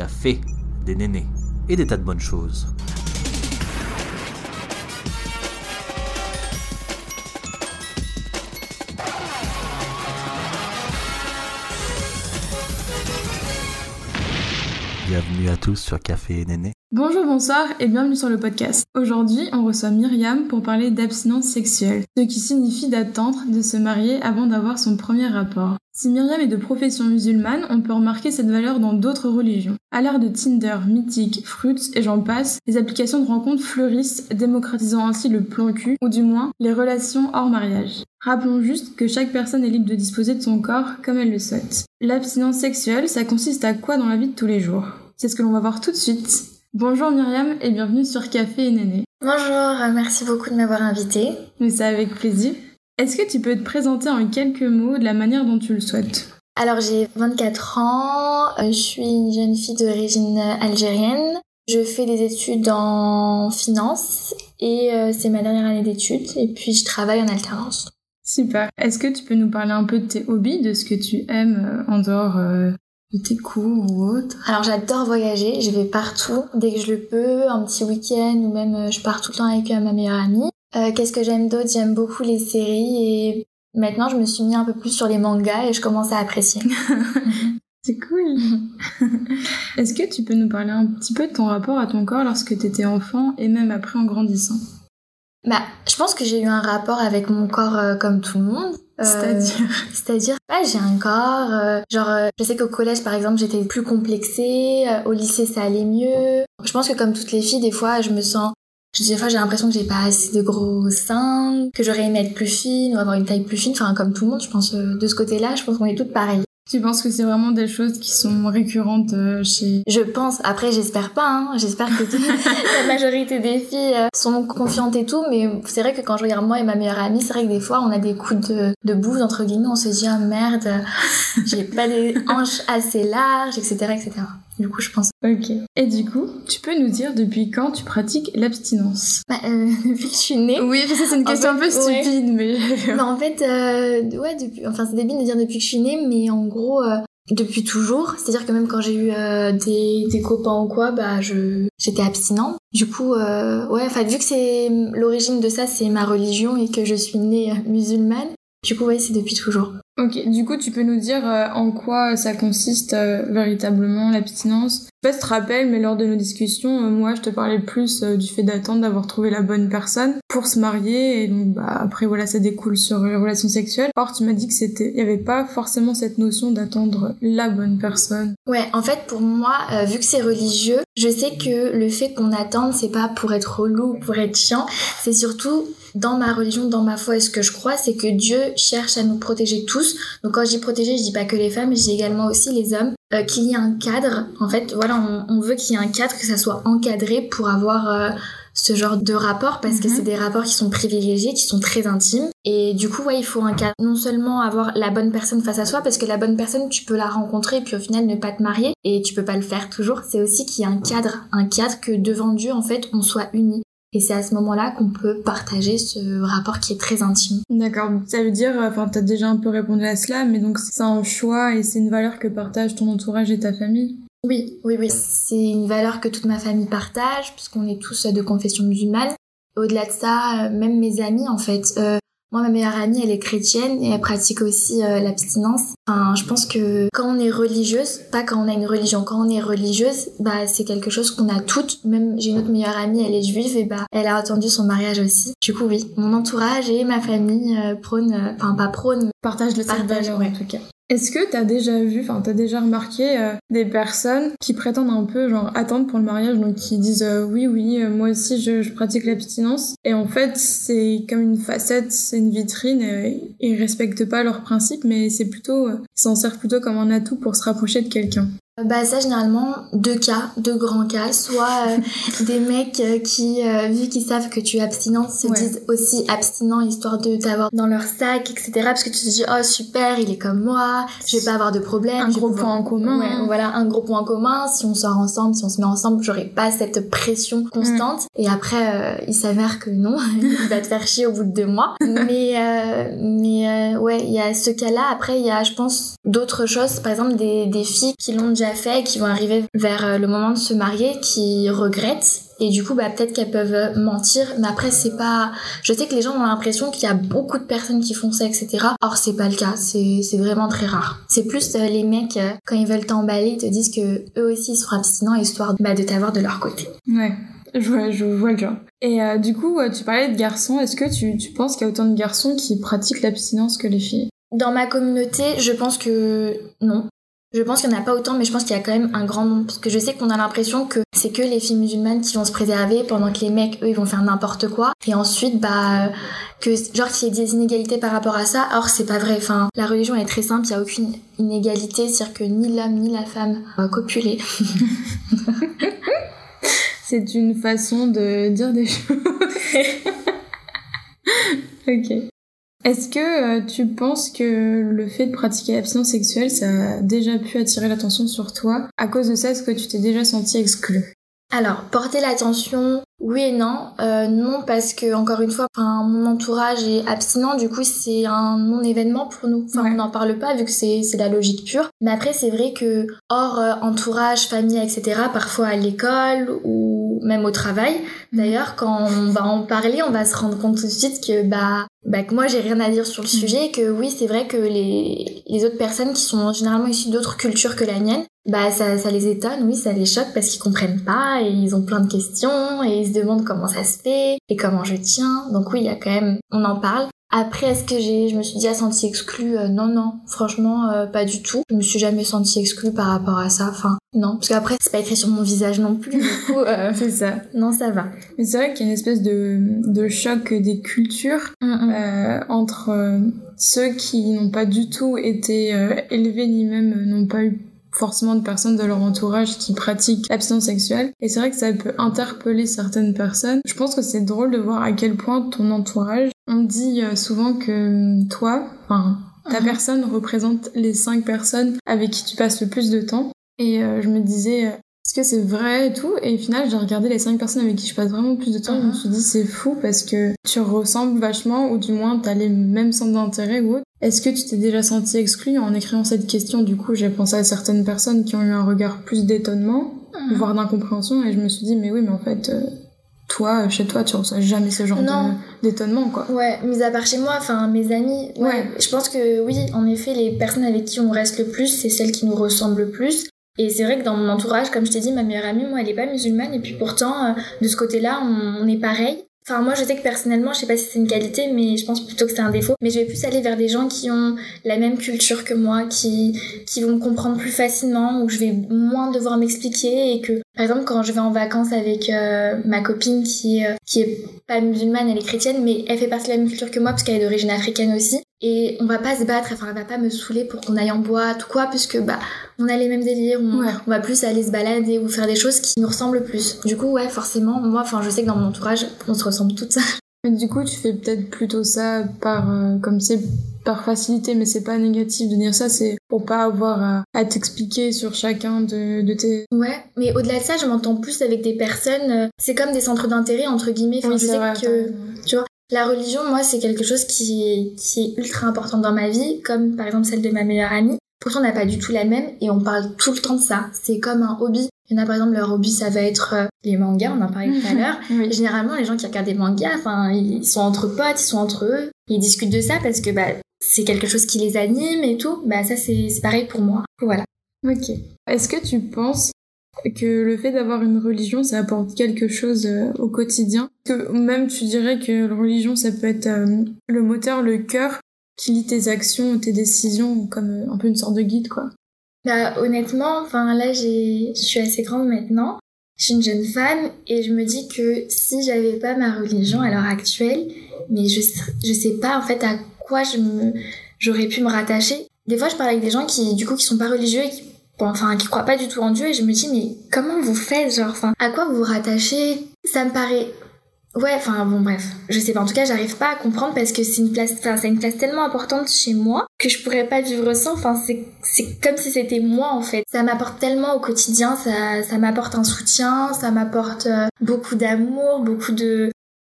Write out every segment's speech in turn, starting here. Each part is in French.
café, des nénés et des tas de bonnes choses. Bienvenue à tous sur Café et Néné. Bonjour, bonsoir et bienvenue sur le podcast. Aujourd'hui, on reçoit Myriam pour parler d'abstinence sexuelle, ce qui signifie d'attendre de se marier avant d'avoir son premier rapport. Si Myriam est de profession musulmane, on peut remarquer cette valeur dans d'autres religions. À l'ère de Tinder, Mythique, Fruits et j'en passe, les applications de rencontres fleurissent, démocratisant ainsi le plan cul, ou du moins les relations hors mariage. Rappelons juste que chaque personne est libre de disposer de son corps comme elle le souhaite. L'abstinence sexuelle, ça consiste à quoi dans la vie de tous les jours? C'est ce que l'on va voir tout de suite. Bonjour Myriam et bienvenue sur Café et Néné. Bonjour, merci beaucoup de m'avoir invitée. Mais c'est avec plaisir. Est-ce que tu peux te présenter en quelques mots de la manière dont tu le souhaites? Alors j'ai 24 ans, euh, je suis une jeune fille d'origine algérienne. Je fais des études en finance et euh, c'est ma dernière année d'études et puis je travaille en alternance. Super. Est-ce que tu peux nous parler un peu de tes hobbies, de ce que tu aimes euh, en dehors de tes cours ou autre Alors j'adore voyager, je vais partout dès que je le peux, un petit week-end ou même je pars tout le temps avec ma meilleure amie. Euh, qu'est-ce que j'aime d'autre? J'aime beaucoup les séries et maintenant je me suis mis un peu plus sur les mangas et je commence à apprécier. C'est cool. Est-ce que tu peux nous parler un petit peu de ton rapport à ton corps lorsque tu étais enfant et même après en grandissant? Bah, je pense que j'ai eu un rapport avec mon corps euh, comme tout le monde. Euh, c'est-à-dire C'est-à-dire, bah, j'ai un corps, genre, je sais qu'au collège, par exemple, j'étais plus complexée, au lycée, ça allait mieux. Je pense que comme toutes les filles, des fois, je me sens des fois, j'ai l'impression que j'ai pas assez de gros seins, que j'aurais aimé être plus fine ou avoir une taille plus fine. Enfin, comme tout le monde, je pense, euh, de ce côté-là, je pense qu'on est toutes pareilles. Tu penses que c'est vraiment des choses qui sont récurrentes euh, chez... Je pense. Après, j'espère pas. Hein. J'espère que la majorité des filles euh, sont confiantes et tout. Mais c'est vrai que quand je regarde moi et ma meilleure amie, c'est vrai que des fois, on a des coups de, de bouse, entre guillemets. On se dit, ah merde, j'ai pas des hanches assez larges, etc., etc. Du coup, je pense. Ok. Et du coup, tu peux nous dire depuis quand tu pratiques l'abstinence? Bah, euh, Depuis que je suis née. Oui, c'est une question un peu stupide, mais. bah, en fait, euh, ouais, depuis. Enfin, c'est débile de dire depuis que je suis née, mais en gros. Euh, depuis toujours, c'est-à-dire que même quand j'ai eu des, des copains ou quoi, bah je j'étais abstinent. Du coup, ouais, enfin vu que c'est l'origine de ça, c'est ma religion et que je suis née musulmane, du coup, ouais, c'est depuis toujours. Ok, du coup, tu peux nous dire euh, en quoi ça consiste euh, véritablement l'abstinence? Je te rappelle, mais lors de nos discussions, euh, moi, je te parlais plus du fait d'attendre d'avoir trouvé la bonne personne pour se marier, et donc bah, après, voilà, ça découle sur les relations sexuelles. Or, tu m'as dit que c'était, il y avait pas forcément cette notion d'attendre la bonne personne. Ouais, en fait, pour moi, vu que c'est religieux, je sais que le fait qu'on attende, c'est pas pour être relou, pour être chiant, c'est surtout dans ma religion, dans ma foi, et ce que je crois, c'est que Dieu cherche à nous protéger tous. Donc quand je dis protéger, je dis pas que les femmes, je dis également aussi les hommes. Euh, qu'il y ait un cadre. En fait, voilà, on, veut qu'il y ait un cadre, que ça soit encadré pour avoir euh, ce genre de rapport parce que mhm. c'est des rapports qui sont privilégiés, qui sont très intimes. Et du coup, ouais, il faut un cadre. Non seulement avoir la bonne personne face à soi, parce que la bonne personne, tu peux la rencontrer et puis au final ne pas te marier et tu peux pas le faire toujours. C'est aussi qu'il y ait un cadre, un cadre que devant Dieu, en fait, on soit unis. Et c'est à ce moment-là qu'on peut partager ce rapport qui est très intime. D'accord. Ça veut dire, enfin, t'as déjà un peu répondu à cela, mais donc c'est un choix et c'est une valeur que partagent ton entourage et ta famille? Oui, oui, oui. C'est une valeur que toute ma famille partage, puisqu'on est tous de confession musulmane. Au-delà de ça, euh, même mes amis, en fait, euh, moi, ma meilleure amie, elle est chrétienne et elle pratique aussi euh, l'abstinence. Enfin, je pense que quand on est religieuse, pas quand on a une religion, quand on est religieuse, bah c'est quelque chose qu'on a toutes. Même j'ai une autre meilleure amie, elle est juive et bah elle a attendu son mariage aussi. Du coup, oui, mon entourage et ma famille euh, prônent, euh, enfin pas prônent, partagent le partage, en tout cas. Est-ce que t'as déjà vu, enfin t'as déjà remarqué euh, des personnes qui prétendent un peu genre attendre pour le mariage, donc qui disent euh, oui oui euh, moi aussi je, je pratique l'abstinence? Et en fait c'est comme une facette, c'est une vitrine, et ils respectent pas leurs principes mais c'est plutôt, ils s'en servent plutôt comme un atout pour se rapprocher de quelqu'un. Bah ça généralement deux cas, deux grands cas, soit euh, des mecs euh, qui euh, vu qu'ils savent que tu es abstinent se disent aussi abstinent histoire de t'avoir dans leur sac etc parce que tu te dis oh super il est comme moi je vais pas avoir de problème un gros point en commun. Ouais, voilà un gros point en commun. Si on sort ensemble si on se met ensemble j'aurai pas cette pression constante. Et après il s'avère que non il va te faire chier au bout de deux mois. Mais mais ouais il y a ce cas là après il y a je pense d'autres choses. Par exemple des, des filles qui l'ont déjà déjà fait, qui vont arriver vers euh, le moment de se marier, qui regrettent. Et du coup bah peut-être qu'elles peuvent mentir. Mais après c'est pas je sais que les gens ont l'impression qu'il y a beaucoup de personnes qui font ça etc or c'est pas le cas. C'est vraiment très rare. C'est plus euh, les mecs euh, quand ils veulent t'emballer ils te disent que eux aussi ils seront abstinents histoire bah, de t'avoir de leur côté. Ouais. Je vois, je vois le genre. Et euh, du coup, tu parlais de garçons. Est-ce que tu, tu penses qu'il y a autant de garçons qui pratiquent l'abstinence que les filles? Dans ma communauté, je pense que non. Je pense qu'il n'y en a pas autant, mais je pense qu'il y a quand même un grand nombre. Parce que je sais qu'on a l'impression que c'est que les filles musulmanes qui vont se préserver pendant que les mecs, eux, ils vont faire n'importe quoi. Et ensuite, bah, que, genre, qu'il y ait des inégalités par rapport à ça. Or, c'est pas vrai. Enfin, la religion est très simple, il n'y a aucune inégalité. C'est-à-dire que ni l'homme ni la femme va copuler. c'est une façon de dire des choses. ok. Est-ce que euh, tu penses que le fait de pratiquer l'abstinence sexuelle, ça a déjà pu attirer l'attention sur toi? À cause de ça, est-ce que tu t'es déjà senti exclu alors, porter l'attention, oui et non. Euh, non, parce que, encore une fois, mon entourage est abstinent, du coup, c'est un non-événement pour nous. Enfin, on n'en parle pas vu que c'est, c'est la logique pure. Mais après, c'est vrai que, hors euh, entourage, famille, etc., parfois à l'école ou même au travail, d'ailleurs, quand on va en parler, on va se rendre compte tout de suite que, bah, bah que moi j'ai rien à dire sur le mm. sujet, que oui c'est vrai que les, les autres personnes qui sont généralement issues d'autres cultures que la mienne, bah ça, ça les étonne, oui ça les choque parce qu'ils comprennent pas et ils ont plein de questions et ils se demandent comment ça se fait et comment je tiens. Donc oui il y a quand même, on en parle. Après, est-ce que j'ai, je me suis déjà sentie exclue euh, Non, non, franchement, euh, pas du tout. Je me suis jamais sentie exclue par rapport à ça. Enfin, non, parce qu'après, c'est pas écrit sur mon visage non plus. Du coup, euh, c'est ça. Non, ça va. Mais c'est vrai qu'il y a une espèce de, de choc des cultures mm, mm. entre ceux qui n'ont pas du tout été élevés ni même n'ont pas eu forcément de personnes de leur entourage qui pratiquent l'abstinence sexuelle. Et c'est vrai que ça peut interpeller certaines personnes. Je pense que c'est drôle de voir à quel point ton entourage, on dit euh, souvent que euh, toi, enfin, ta mhm. personne représente les cinq personnes avec qui tu passes le plus de temps. Et euh, je me disais, est-ce que c'est vrai et tout? Et au final, j'ai regardé les cinq personnes avec qui je passe vraiment plus de temps et je me suis dit, c'est fou parce que tu ressembles vachement ou du moins t'as les mêmes centres d'intérêt ou autre. Est-ce que tu t'es déjà senti exclu en écrivant cette question? Du coup, j'ai pensé à certaines personnes qui ont eu un regard plus d'étonnement, mhm. voire d'incompréhension, et je me suis dit, mais oui, mais en fait, euh, toi, chez toi, tu reçois jamais ce genre d'étonnement, quoi. Ouais, mis à part chez moi, enfin, mes amis, ouais, Je pense que oui, en effet, les personnes avec qui on reste le plus, c'est celles qui nous ressemblent le plus. Et c'est vrai que dans mon entourage, comme je t'ai dit, ma meilleure amie, moi, elle est pas musulmane, et puis pourtant, euh, de ce côté-là, on, on est pareil. Enfin, moi, je sais que personnellement, je sais pas si c'est une qualité, mais je pense plutôt que c'est un défaut. Mais je vais plus aller vers des gens qui ont la même culture que moi, qui, qui vont me comprendre plus facilement, où je vais moins devoir m'expliquer et que, par exemple, quand je vais en vacances avec euh, ma copine qui, euh, qui est pas musulmane, elle est chrétienne, mais elle fait partie de la même culture que moi parce qu'elle est d'origine africaine aussi. Et on va pas se battre, enfin, elle va pas me saouler pour qu'on aille en boîte ou quoi, puisque, bah, on a les mêmes délires, on, on, va plus aller se balader ou faire des choses qui nous ressemblent plus. Du coup, ouais, forcément, moi, enfin, je sais que dans mon entourage, on se ressemble toutes ça. Mais du coup, tu fais peut-être plutôt ça par, euh, comme c'est par facilité, mais c'est pas négatif de dire ça, c'est pour pas avoir à, à t'expliquer sur chacun de, de, tes... Ouais, mais au-delà de ça, je m'entends plus avec des personnes, euh, c'est comme des centres d'intérêt, entre guillemets, enfin, je sais que, tu vois, la religion, moi, c'est quelque chose qui est, qui est ultra important dans ma vie, comme par exemple celle de ma meilleure amie. Pourtant, on n'a pas du tout la même et on parle tout le temps de ça. C'est comme un hobby. Il y en a par exemple, leur hobby, ça va être euh, les mangas, on en parlait tout à l'heure. Généralement, les gens qui regardent des mangas, enfin, ils sont entre potes, ils sont entre eux, ils discutent de ça parce que bah, c'est quelque chose qui les anime et tout. Bah, ça, c'est pareil pour moi. Voilà. Ok. Est-ce que tu penses que le fait d'avoir une religion, ça apporte quelque chose euh, au quotidien. Que même tu dirais que la religion, ça peut être euh, le moteur, le cœur qui lit tes actions, tes décisions, comme euh, un peu une sorte de guide, quoi. Bah honnêtement, enfin là, je suis assez grande maintenant. Je suis une jeune femme et je me dis que si j'avais pas ma religion à l'heure actuelle, mais je, je sais pas en fait à quoi je j'aurais pu me rattacher. Des fois, je parle avec des gens qui, du coup, qui sont pas religieux et qui enfin qui croient pas du tout en Dieu et je me dis mais comment vous faites genre enfin à quoi vous vous rattachez? Ça me paraît ouais enfin bon bref je sais pas en tout cas j'arrive pas à comprendre parce que c'est une place enfin c'est une place tellement importante chez moi que je pourrais pas vivre sans enfin c'est c'est comme si c'était moi en fait. Ça m'apporte tellement au quotidien ça ça m'apporte un soutien ça m'apporte euh, beaucoup d'amour beaucoup de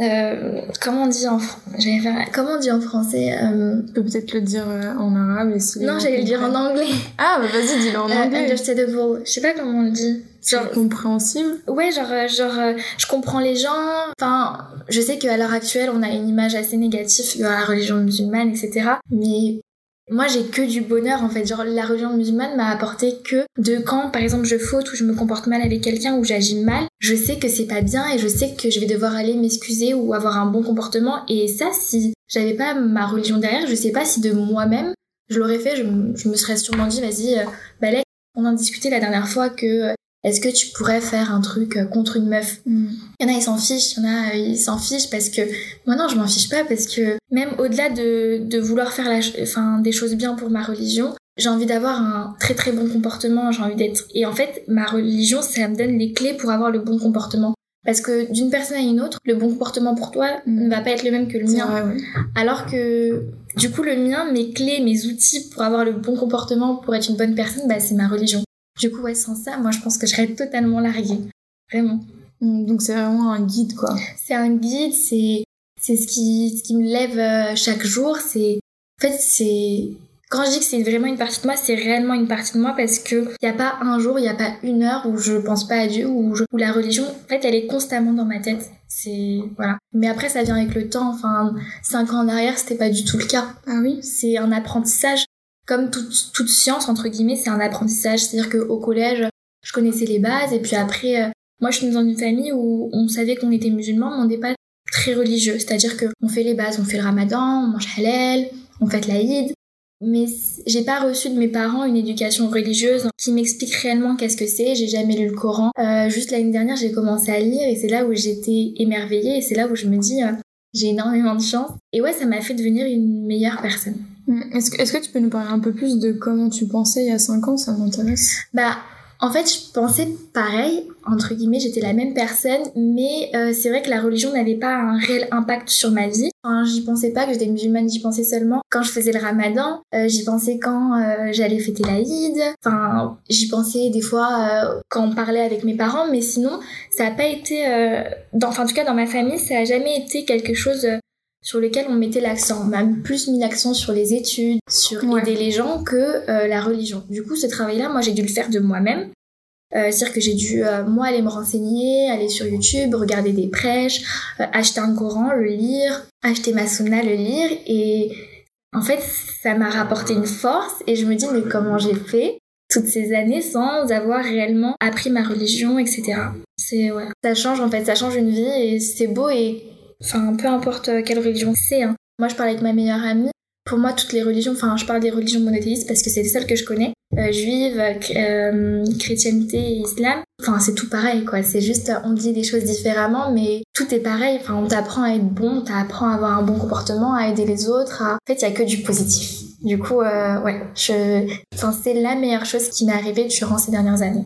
euh, comment on dit en fr- j'allais faire- comment on dit en français euh, Tu peux peut-être le dire euh, en arabe et si non j'allais le dire en anglais. Ah, bah vas-y, dis-le en Euh, anglais. understandable. Je sais pas comment on le dit. Genre compréhensible. ouais genre euh, genre euh, je comprends les gens. Enfin je sais qu'à l'heure actuelle on a une image assez négative de la religion musulmane etc mais moi j'ai que du bonheur en fait. Genre la religion musulmane m'a apporté que de quand par exemple je faute ou je me comporte mal avec quelqu'un ou j'agis mal je sais que c'est pas bien et je sais que je vais devoir aller m'excuser ou avoir un bon comportement. Et ça si j'avais pas ma religion derrière je sais pas si de moi-même je l'aurais fait. Je, me serais sûrement dit vas-y euh, là, on en discutait la dernière fois que euh, est-ce que tu pourrais faire un truc euh, contre une meuf? Mm. il y en a, ils s'en fichent. Il y en a, euh, ils s'en fichent parce que moi, non, je m'en fiche pas parce que même au-delà de, de vouloir faire la, enfin, des choses bien pour ma religion, j'ai envie d'avoir un très très bon comportement. J'ai envie d'être. Et en fait, ma religion, ça me donne les clés pour avoir le bon comportement. Parce que d'une personne à une autre, le bon comportement pour toi Mm. ne va pas être le même que le mien. vrai, ouais. Alors que du coup, le mien, mes clés, mes outils pour avoir le bon comportement, pour être une bonne personne, bah, c'est ma religion. Du coup, ouais, sans ça, moi, je pense que je serais totalement larguée. Vraiment. Mm, Donc c'est vraiment un guide, quoi. c'est un guide, c'est c'est ce qui ce qui me lève euh, chaque jour, c'est en fait c'est quand je dis que c'est vraiment une partie de moi, c'est réellement une partie de moi parce que il y a pas un jour, il y a pas une heure où je pense pas à Dieu je- où la religion en fait, elle est constamment dans ma tête. C'est voilà. Mais après ça vient avec le temps, enfin cinq ans en arrière, c'était pas du tout le cas. Ah oui? C'est un apprentissage comme toute toute science entre guillemets, c'est un apprentissage, c'est-à-dire que au collège, je connaissais les bases et puis après euh, moi, je suis dans une famille où on savait qu'on était musulmans, mais on n'est pas très religieux. C'est-à-dire que on fait les bases, on fait le ramadan, on mange halal, on fête l'Aïd. Mais j'ai pas reçu de mes parents une éducation religieuse qui m'explique réellement qu'est-ce que c'est. J'ai jamais lu le Coran. Euh, juste l'année dernière, j'ai commencé à lire et c'est là où j'étais émerveillée et c'est là où je me dis, euh, j'ai énormément de chance. Et ouais, ça m'a fait devenir une meilleure personne. Mm. Est-ce que, est-ce que tu peux nous parler un peu plus de comment tu pensais il y a 5 ans? Ça m'intéresse. Bah, en fait, je pensais pareil, entre guillemets, j'étais la même personne, mais euh, c'est vrai que la religion n'avait pas un réel impact sur ma vie. Enfin, j'y pensais pas que j'étais musulmane, j'y pensais seulement quand je faisais le ramadan, euh, j'y pensais quand euh, j'allais fêter l'Aïd, enfin, j'y pensais des fois euh, quand on parlait avec mes parents, mais sinon, ça a pas été, euh, dans, enfin, en tout cas, dans ma famille, ça a jamais été quelque chose euh, sur lequel on mettait l'accent. On m'a plus mis l'accent sur les études, sur Ouais. aider les gens que euh, la religion. Du coup, ce travail-là, moi, j'ai dû le faire de moi-même. Euh, C'est-à-dire que j'ai dû, euh, moi, aller me renseigner, aller sur YouTube, regarder des prêches, acheter un Coran, le lire, acheter ma sunna, le lire. Et en fait, ça m'a rapporté une force. Et je me dis, mais comment j'ai fait toutes ces années sans avoir réellement appris ma religion, etc. C'est, ouais. Ça change, en fait, ça change une vie et c'est beau et, enfin, peu importe quelle religion c'est. hein. Moi, je parle avec ma meilleure amie. Pour moi, toutes les religions, enfin, je parle des religions monothéistes parce que c'est les seules que je connais. Euh, juive, euh, chr- euh, chrétienté islam. Enfin, c'est tout pareil, quoi. C'est juste, euh, on dit des choses différemment, mais tout est pareil. Enfin, on t'apprend à être bon, on t'apprend à avoir un bon comportement, à aider les autres. à- En fait, il y a que du positif. Du coup, euh, ouais, je... Enfin, c'est la meilleure chose qui m'est arrivée durant ces dernières années.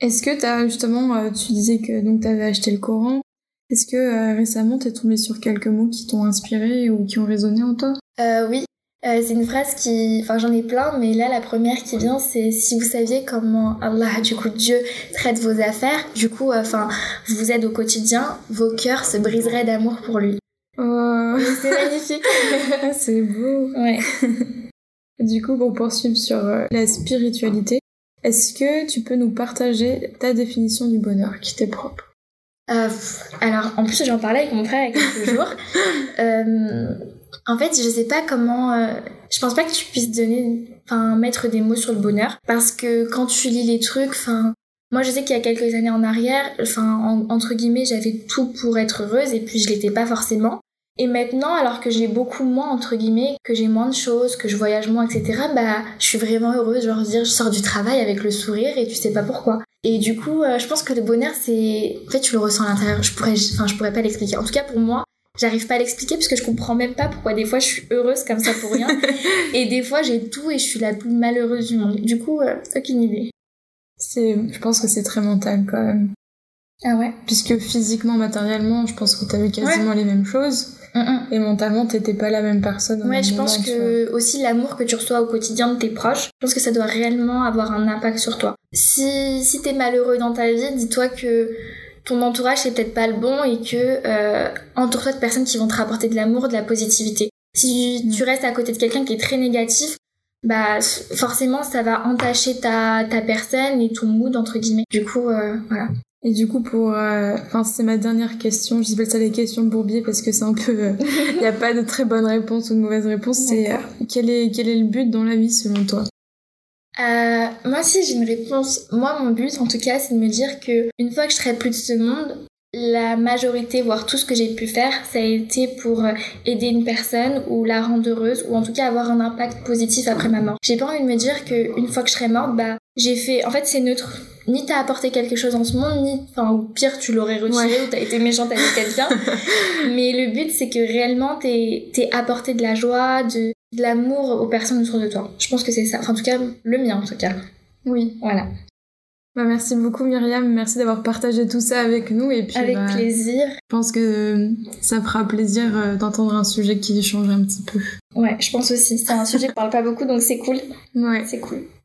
Est-ce que t'as justement, euh, tu disais que donc t'avais acheté le Coran. Est-ce que euh, récemment t'es tombé sur quelques mots qui t'ont inspiré ou qui ont résonné en toi? Euh, oui, euh, c'est une phrase qui... Enfin, j'en ai plein, mais là, la première qui vient, c'est « Si vous saviez comment Allah, du coup, Dieu, traite vos affaires, du coup, euh, enfin, vous aide au quotidien, vos cœurs se briseraient d'amour pour lui. Oh, » C'est magnifique ah, c'est beau. Ouais. Du coup, pour poursuivre sur euh, la spiritualité, est-ce que tu peux nous partager ta définition du bonheur qui t'est propre? Euh, alors, en plus, j'en parlais avec mon frère il y a quelques jours. Euh, en fait, je sais pas comment. euh, je pense pas que tu puisses donner, enfin, mettre des mots sur le bonheur, parce que quand tu lis les trucs, enfin, moi, je sais qu'il y a quelques années en arrière, enfin, en- entre guillemets, j'avais tout pour être heureuse, et puis je l'étais pas forcément. Et maintenant, alors que j'ai beaucoup moins, entre guillemets, que j'ai moins de choses, que je voyage moins, etc., bah, je suis vraiment heureuse. Genre, dire, je sors du travail avec le sourire et tu sais pas pourquoi. Et du coup, euh, je pense que le bonheur, c'est. En fait, tu le ressens à l'intérieur. Je pourrais, enfin, je pourrais pas l'expliquer. En tout cas, pour moi, j'arrive pas à l'expliquer parce que je comprends même pas pourquoi des fois je suis heureuse comme ça pour rien. et des fois, j'ai tout et je suis la plus malheureuse du monde. Du coup, euh, aucune idée. C'est, je pense que c'est très mental quand même. Ah ouais? Puisque physiquement, matériellement, je pense que t'avais quasiment les mêmes choses. Mm, Et mentalement, t'étais pas la même personne. Ouais, je pense moment, que aussi l'amour que tu reçois au quotidien de tes proches, je pense que ça doit réellement avoir un impact sur toi. Si, si t'es malheureux dans ta vie, dis-toi que ton entourage c'est peut-être pas le bon et que euh, entoure-toi de personnes qui vont te rapporter de l'amour, de la positivité. Si tu restes à côté de quelqu'un qui est très négatif, bah forcément ça va entacher ta, ta personne et ton mood entre guillemets. Du coup, euh, voilà. Et du coup, pour, euh, enfin, c'est ma dernière question. Je pas ça les questions bourbier parce que c'est un peu, il euh, n'y a pas de très bonne réponse ou de mauvaise réponse. C'est quel est quel est le but dans la vie selon toi? Moi, si j'ai une réponse, moi, mon but, en tout cas, c'est de me dire que une fois que je serai plus de ce monde, la majorité, voire tout ce que j'ai pu faire, ça a été pour euh, aider une personne ou la rendre heureuse ou en tout cas avoir un impact positif après ma mort. J'ai pas envie de me dire que une fois que je serai morte, bah j'ai fait. En fait, c'est neutre. Ni t'as apporté quelque chose dans ce monde, ni enfin ou pire tu l'aurais retiré ou t'as été méchante avec quelqu'un. Mais le but c'est que réellement t'es apporté de la joie, de de l'amour aux personnes autour de toi. Je pense que c'est ça. Enfin, en tout cas, le mien en tout cas. Oui. Voilà. Bah, merci beaucoup Myriam, merci d'avoir partagé tout ça avec nous. Et puis, avec bah, plaisir. Je pense que euh, ça fera plaisir euh, d'entendre un sujet qui change un petit peu. Ouais, je pense aussi. C'est un sujet qui parle pas beaucoup, donc c'est cool. Ouais. C'est cool.